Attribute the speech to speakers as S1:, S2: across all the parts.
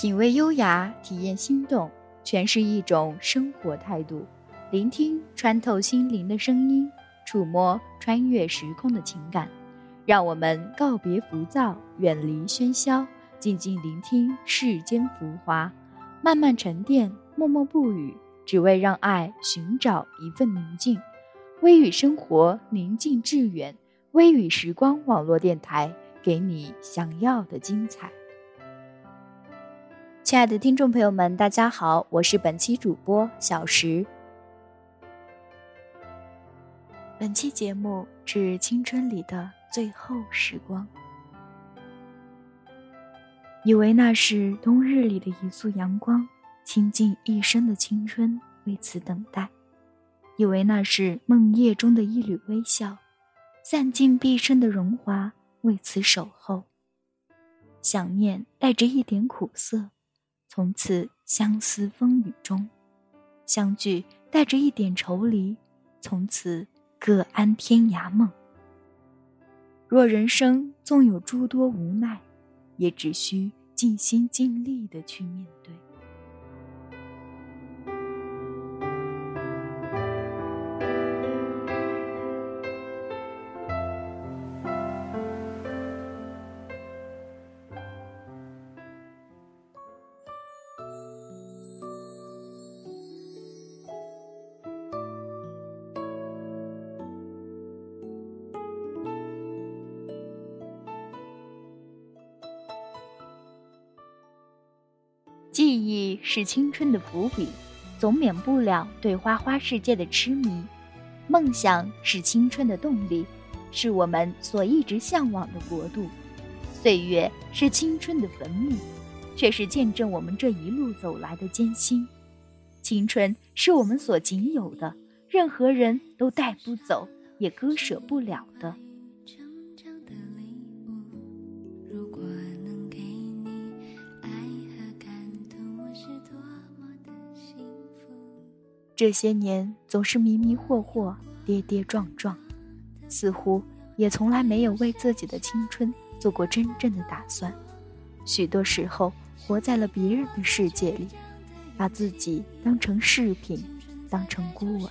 S1: 品味优雅，体验心动，诠释一种生活态度。聆听穿透心灵的声音，触摸穿越时空的情感。让我们告别浮躁，远离喧嚣，静静聆听世间浮华，慢慢沉淀，默默不语，只为让爱寻找一份宁静。微雨生活，宁静致远。微雨时光网络电台，给你想要的精彩。亲爱的听众朋友们，大家好，我是本期主播小石。本期节目致青春里的最后时光，以为那是冬日里的一束阳光，倾尽一生的青春为此等待；以为那是梦夜中的一缕微笑，散尽毕生的荣华为此守候。想念带着一点苦涩。从此相思风雨中，相聚带着一点愁离；从此各安天涯梦。若人生纵有诸多无奈，也只需尽心尽力的去面对。记忆是青春的伏笔，总免不了对花花世界的痴迷；梦想是青春的动力，是我们所一直向往的国度；岁月是青春的坟墓，却是见证我们这一路走来的艰辛。青春是我们所仅有的，任何人都带不走，也割舍不了的。这些年总是迷迷惑惑、跌跌撞撞，似乎也从来没有为自己的青春做过真正的打算。许多时候，活在了别人的世界里，把自己当成饰品，当成孤儿。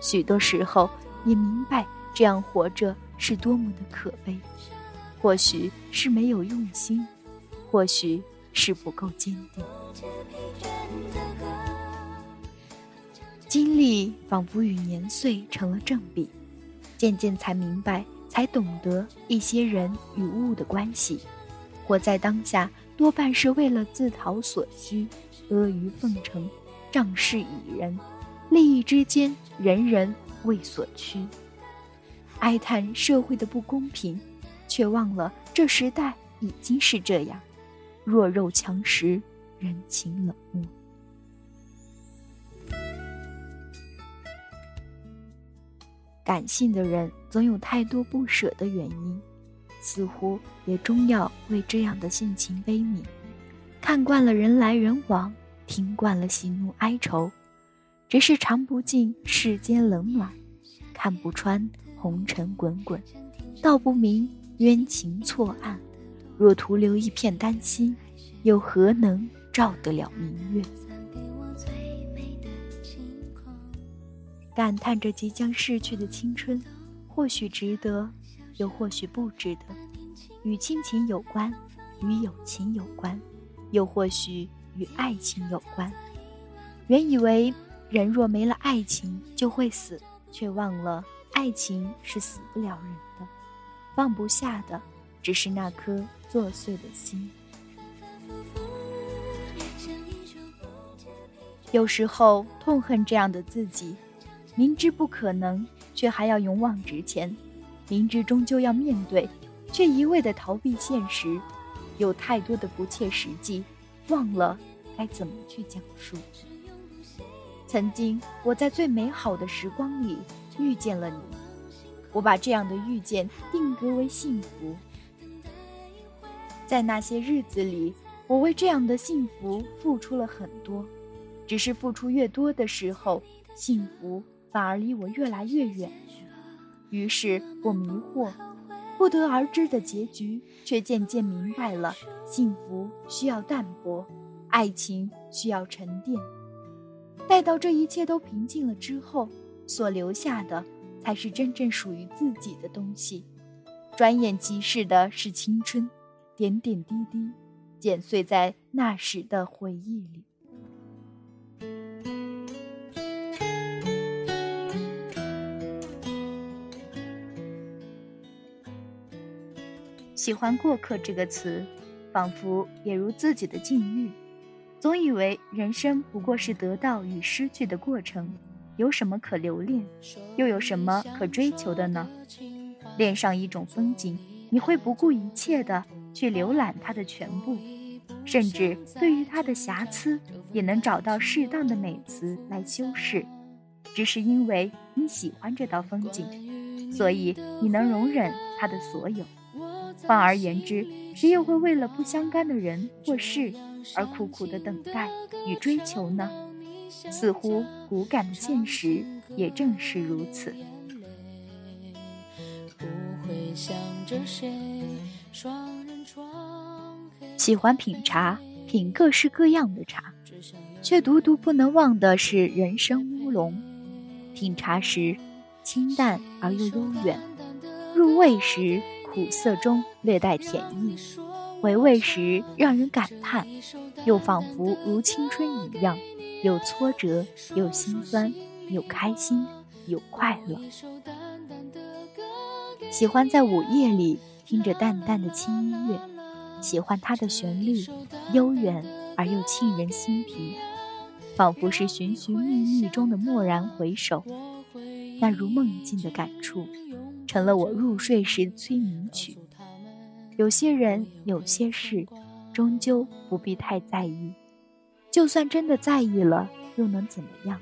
S1: 许多时候，也明白这样活着是多么的可悲。或许是没有用心，或许是不够坚定。经历仿佛与年岁成了正比，渐渐才明白，才懂得一些人与物的关系。活在当下，多半是为了自讨所需，阿谀奉承，仗势以人，利益之间，人人为所趋。哀叹社会的不公平，却忘了这时代已经是这样，弱肉强食，人情冷漠。感性的人总有太多不舍的原因，似乎也终要为这样的性情悲悯。看惯了人来人往，听惯了喜怒哀愁，只是尝不尽世间冷暖，看不穿红尘滚滚，道不明冤情错案。若徒留一片丹心，又何能照得了明月？感叹着即将逝去的青春，或许值得，又或许不值得。与亲情有关，与友情有关，又或许与爱情有关。原以为人若没了爱情就会死，却忘了爱情是死不了人的。放不下的，只是那颗作碎的心。有时候痛恨这样的自己。明知不可能，却还要勇往直前；明知终究要面对，却一味的逃避现实。有太多的不切实际，忘了该怎么去讲述。曾经我在最美好的时光里遇见了你，我把这样的遇见定格为幸福。在那些日子里，我为这样的幸福付出了很多，只是付出越多的时候，幸福。反而离我越来越远，于是我迷惑，不得而知的结局，却渐渐明白了：幸福需要淡泊，爱情需要沉淀，待到这一切都平静了之后，所留下的才是真正属于自己的东西。转眼即逝的是青春，点点滴滴，剪碎在那时的回忆里。喜欢“过客”这个词，仿佛也如自己的境遇，总以为人生不过是得到与失去的过程，有什么可留恋，又有什么可追求的呢？恋上一种风景，你会不顾一切的去浏览它的全部，甚至对于它的瑕疵，也能找到适当的美词来修饰，只是因为你喜欢这道风景，所以你能容忍它的所有。换而言之，谁又会为了不相干的人或事而苦苦的等待与追求呢？似乎骨感的现实也正是如此。喜欢品茶，品各式各样的茶，却独独不能忘的是人生乌龙。品茶时，清淡而又悠远；入味时，苦涩中略带甜意，回味时让人感叹，又仿佛如青春一样，有挫折，有心酸，有开心，有快乐。喜欢在午夜里听着淡淡的轻音乐，喜欢它的旋律，悠远而又沁人心脾，仿佛是寻寻觅觅中的蓦然回首，那如梦境的感触。成了我入睡时催眠曲。有些人，有些事，终究不必太在意。就算真的在意了，又能怎么样？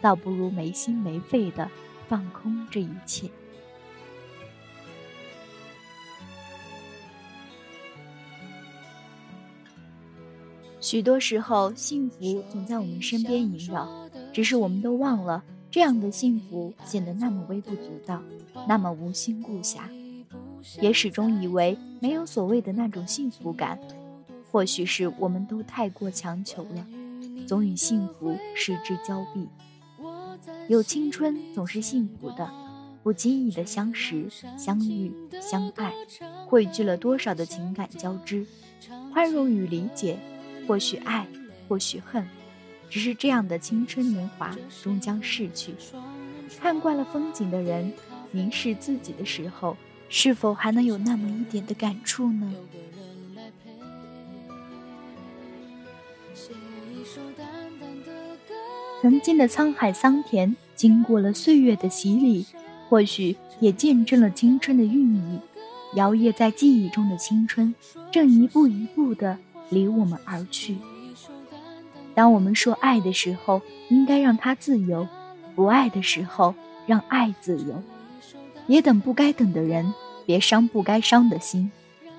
S1: 倒不如没心没肺的放空这一切。许多时候，幸福总在我们身边萦绕，只是我们都忘了。这样的幸福显得那么微不足道，那么无心顾暇，也始终以为没有所谓的那种幸福感。或许是我们都太过强求了，总与幸福失之交臂。有青春总是幸福的，不经意的相识、相遇、相爱，汇聚了多少的情感交织、宽容与理解，或许爱，或许恨。只是这样的青春年华终将逝去，看惯了风景的人，凝视自己的时候，是否还能有那么一点的感触呢？曾经的沧海桑田，经过了岁月的洗礼，或许也见证了青春的孕育。摇曳在记忆中的青春，正一步一步的离我们而去。当我们说爱的时候，应该让它自由；不爱的时候，让爱自由。别等不该等的人，别伤不该伤的心。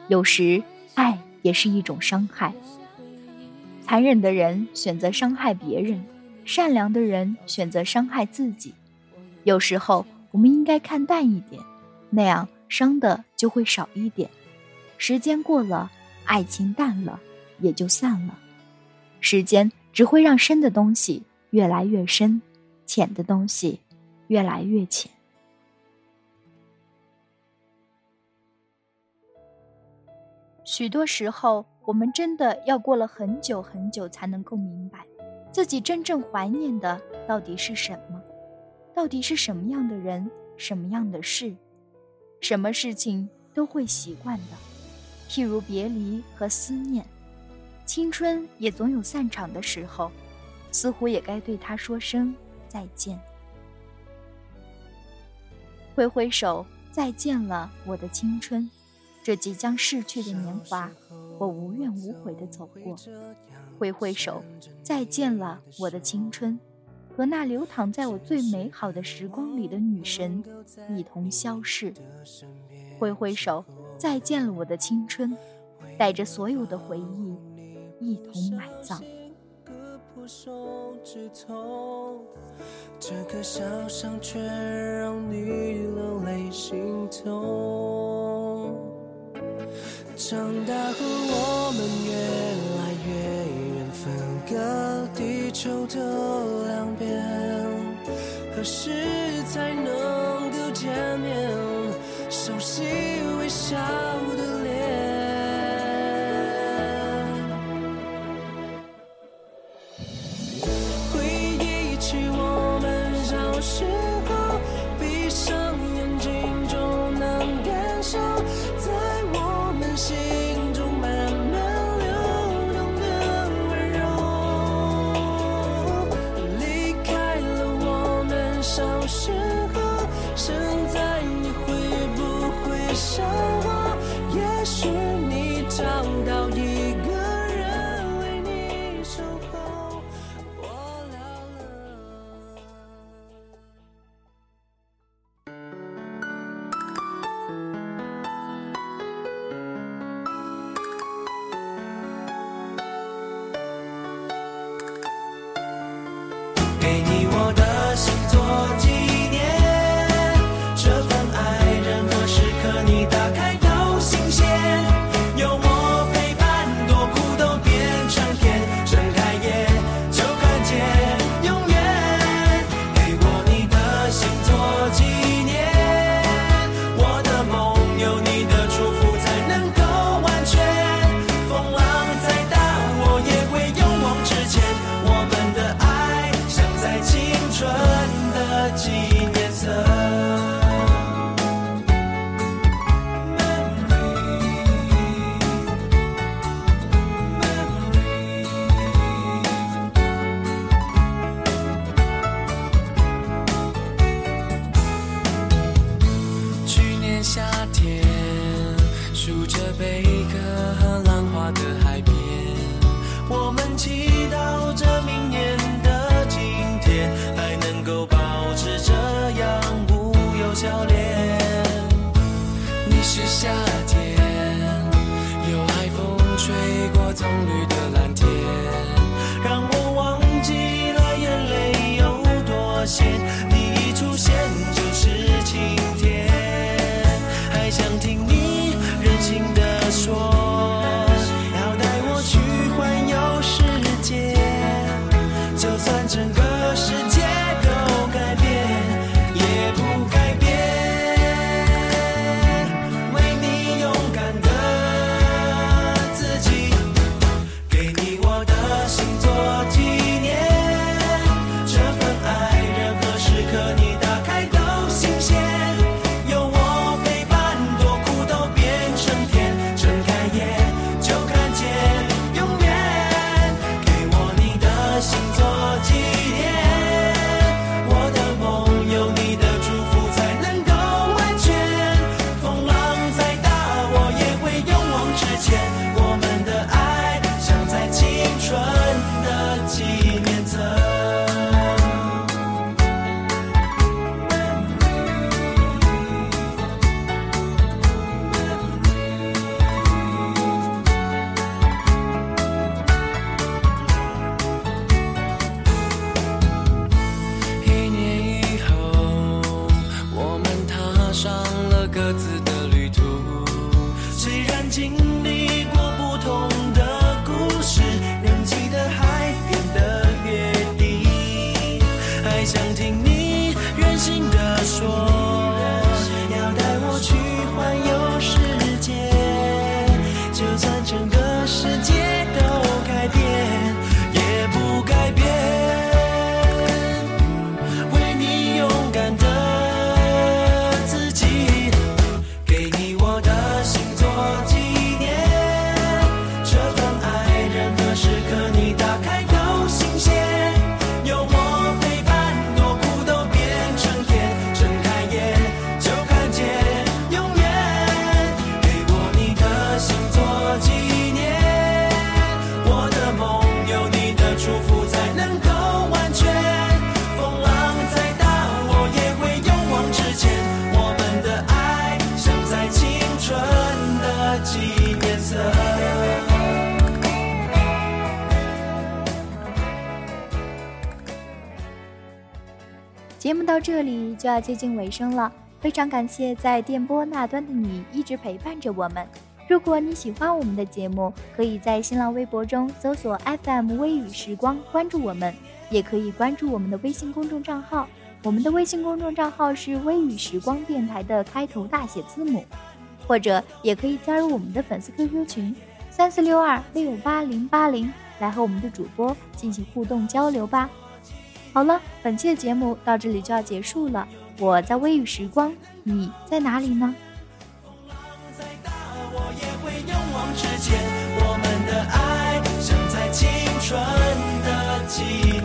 S1: 有时，爱也是一种伤害。残忍的人选择伤害别人，善良的人选择伤害自己。有时候，我们应该看淡一点，那样伤的就会少一点。时间过了，爱情淡了，也就散了。时间。只会让深的东西越来越深，浅的东西越来越浅。许多时候，我们真的要过了很久很久才能够明白，自己真正怀念的到底是什么，到底是什么样的人，什么样的事，什么事情都会习惯的，譬如别离和思念。青春也总有散场的时候，似乎也该对他说声再见。挥挥手，再见了我的青春，这即将逝去的年华，我无怨无悔地走过。挥挥手，再见了我的青春，和那流淌在我最美好的时光里的女神一同消逝。挥挥手，再见了我的青春，带着所有的回忆。一同埋葬。这颗小伤却让你流泪心痛。长大后我们越来越远
S2: 分隔地球的两边，何时才能够见面？熟悉微笑的看
S1: 整个到这里就要接近尾声了，非常感谢在电波那端的你一直陪伴着我们。如果你喜欢我们的节目，可以在新浪微博中搜索 FM 微雨时光，关注我们，也可以关注我们的微信公众账号。我们的微信公众账号是微雨时光电台的开头大写字母，或者也可以加入我们的粉丝 QQ 群三四六二六八零八零，来和我们的主播进行互动交流吧。好了，本期的节目到这里就要结束了。我在微雨时光，你在哪里呢？
S2: 我们的爱，像在青春的季